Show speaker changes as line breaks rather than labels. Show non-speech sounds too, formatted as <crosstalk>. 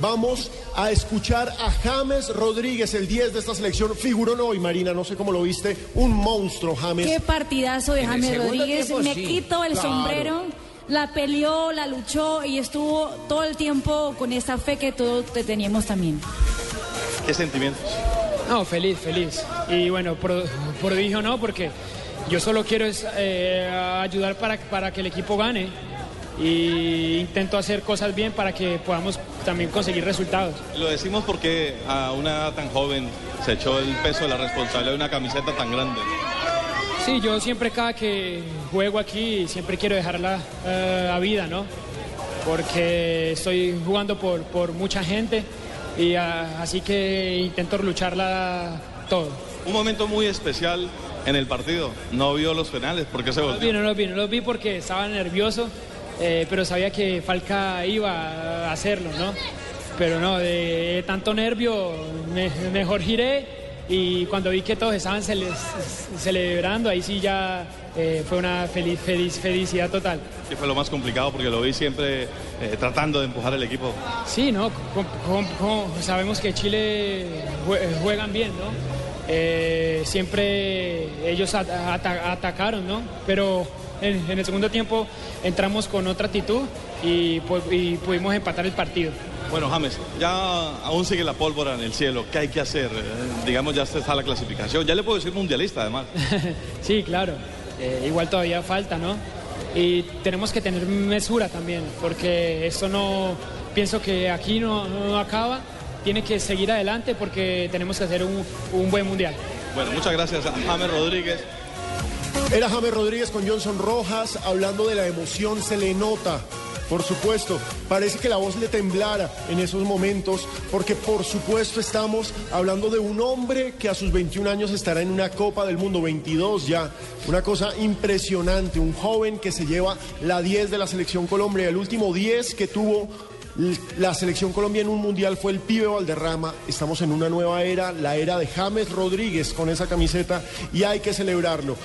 Vamos a escuchar a James Rodríguez, el 10 de esta selección. Figuró hoy, Marina, no sé cómo lo viste. Un monstruo, James.
Qué partidazo de James Rodríguez.
tiempo,
Me
sí.
quito el
Claro.
sombrero. La peleó, la luchó y estuvo todo el tiempo con esa fe que todos te teníamos también.
¿Qué sentimientos?
No, feliz, feliz. Y bueno, pro- prodigio no, porque yo solo quiero es, eh, ayudar para, para que el equipo gane. Y intento hacer cosas bien para que podamos también conseguir resultados.
Lo decimos porque a una edad tan joven se echó el peso de la responsabilidad de una camiseta tan grande.
Sí, yo siempre cada que juego aquí siempre quiero dejarla eh, a vida, ¿no? Porque estoy jugando por, por mucha gente y ah, así que intento lucharla todo.
Un momento muy especial en el partido. No vio los penales, ¿por qué se
No los vi,
volvió?
no los vi, no los vi porque estaba nervioso, eh, pero sabía que Falca iba a hacerlo, ¿no? Pero no, de tanto nervio, me- mejor giré y cuando vi que todos estaban cele- celebrando, ahí sí ya eh, fue una feliz, feliz, felicidad total.
Que fue lo más complicado porque lo vi siempre eh, tratando de empujar el equipo.
Sí, ¿no? Com- sabemos que Chile jue- juegan bien, ¿no? Eh, siempre ellos ata- ata- atacaron, ¿no? Pero en, en el segundo tiempo entramos con otra actitud y, pu- y pudimos empatar el partido.
Bueno, James, ya aún sigue la pólvora en el cielo. ¿Qué hay que hacer? Eh, digamos, ya está la clasificación. Ya le puedo decir mundialista, además. <laughs>
sí, claro. Eh, igual todavía falta, ¿no? Y tenemos que tener mesura también, porque esto no, pienso que aquí no, no acaba, tiene que seguir adelante porque tenemos que hacer un, un buen mundial.
Bueno, muchas gracias a James Rodríguez.
Era James Rodríguez con Johnson Rojas hablando de la emoción, se le nota. Por supuesto, parece que la voz le temblara en esos momentos, porque por supuesto estamos hablando de un hombre que a sus 21 años estará en una Copa del Mundo, 22 ya, una cosa impresionante, un joven que se lleva la 10 de la selección Colombia, el último 10 que tuvo la selección Colombia en un mundial fue el pibe Valderrama, estamos en una nueva era, la era de James Rodríguez con esa camiseta y hay que celebrarlo.